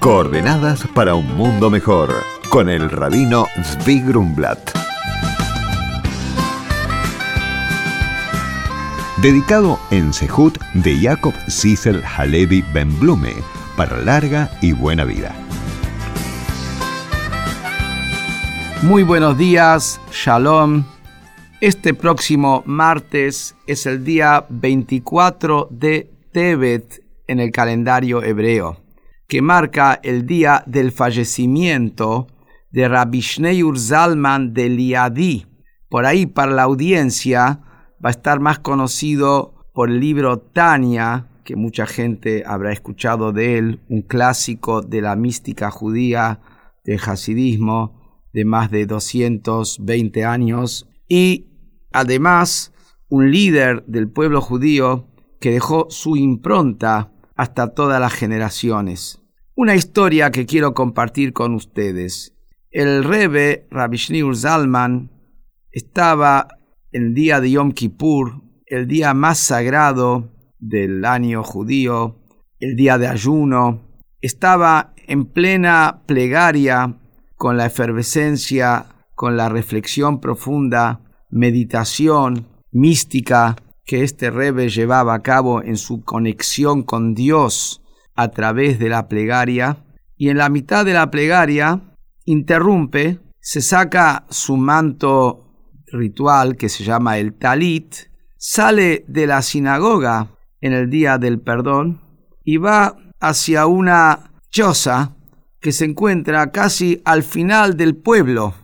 Coordenadas para un mundo mejor con el rabino Zvi Grumblat. Dedicado en Sehut de Jacob Sissel Halevi Ben Blume para larga y buena vida. Muy buenos días, Shalom. Este próximo martes es el día 24 de Tebet en el calendario hebreo, que marca el día del fallecimiento de Rabbi Shneur Zalman de Liadi. Por ahí, para la audiencia, va a estar más conocido por el libro Tania, que mucha gente habrá escuchado de él, un clásico de la mística judía del hasidismo de más de 220 años y además un líder del pueblo judío que dejó su impronta hasta todas las generaciones. Una historia que quiero compartir con ustedes. El Rebbe Rabbi Shneur Zalman estaba el día de Yom Kippur, el día más sagrado del año judío, el día de ayuno, estaba en plena plegaria con la efervescencia, con la reflexión profunda, meditación mística que este Rebe llevaba a cabo en su conexión con Dios a través de la plegaria, y en la mitad de la plegaria interrumpe, se saca su manto ritual que se llama el talit, sale de la sinagoga en el día del perdón y va hacia una choza que se encuentra casi al final del pueblo.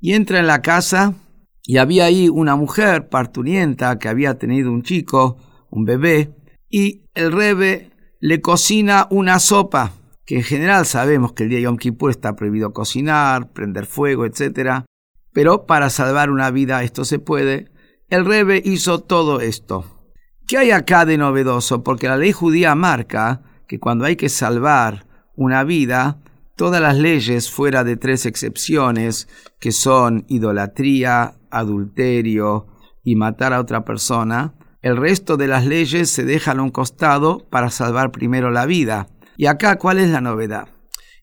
Y entra en la casa y había ahí una mujer parturienta que había tenido un chico, un bebé, y el rebe le cocina una sopa, que en general sabemos que el día de Yom Kippur está prohibido cocinar, prender fuego, etc. Pero para salvar una vida esto se puede. El rebe hizo todo esto. ¿Qué hay acá de novedoso? Porque la ley judía marca que cuando hay que salvar una vida, todas las leyes fuera de tres excepciones, que son idolatría, adulterio y matar a otra persona, el resto de las leyes se dejan a un costado para salvar primero la vida. Y acá, ¿cuál es la novedad?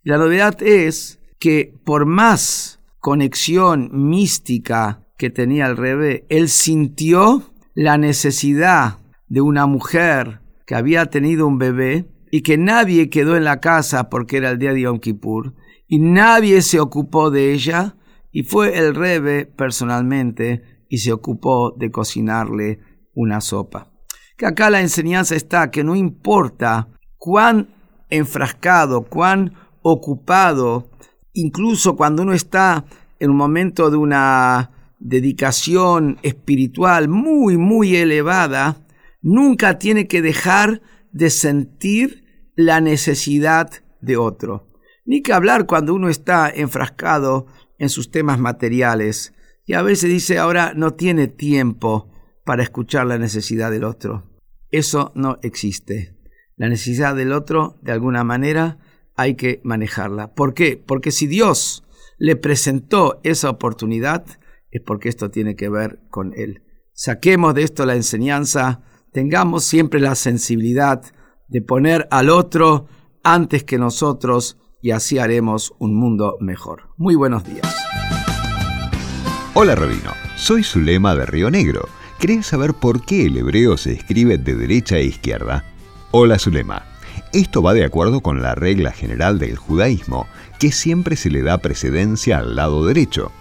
La novedad es que por más conexión mística que tenía el rebe, él sintió la necesidad de una mujer que había tenido un bebé y que nadie quedó en la casa porque era el día de Yom Kippur y nadie se ocupó de ella y fue el Rebe personalmente y se ocupó de cocinarle una sopa. Que acá la enseñanza está que no importa cuán enfrascado, cuán ocupado, incluso cuando uno está en un momento de una dedicación espiritual muy, muy elevada, nunca tiene que dejar de sentir la necesidad de otro. Ni que hablar cuando uno está enfrascado en sus temas materiales y a veces dice ahora no tiene tiempo para escuchar la necesidad del otro. Eso no existe. La necesidad del otro, de alguna manera, hay que manejarla. ¿Por qué? Porque si Dios le presentó esa oportunidad, es porque esto tiene que ver con Él. Saquemos de esto la enseñanza, tengamos siempre la sensibilidad de poner al otro antes que nosotros y así haremos un mundo mejor. Muy buenos días. Hola Rabino, soy Zulema de Río Negro. ¿Querés saber por qué el hebreo se escribe de derecha a izquierda? Hola Zulema. Esto va de acuerdo con la regla general del judaísmo, que siempre se le da precedencia al lado derecho.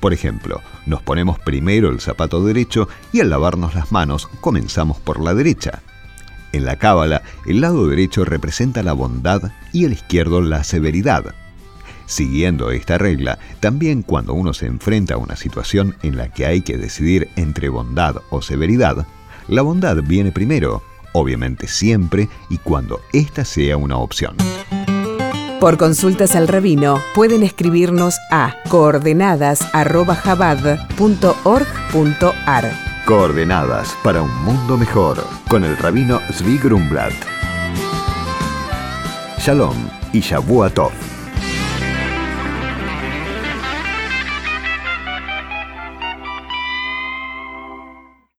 Por ejemplo, nos ponemos primero el zapato derecho y al lavarnos las manos comenzamos por la derecha. En la cábala, el lado derecho representa la bondad y el izquierdo la severidad. Siguiendo esta regla, también cuando uno se enfrenta a una situación en la que hay que decidir entre bondad o severidad, la bondad viene primero, obviamente siempre y cuando ésta sea una opción. Por consultas al rabino pueden escribirnos a coordenadas@jabad.org.ar. Coordenadas para un mundo mejor con el rabino Zvi Grumblat. Shalom y Shavuot.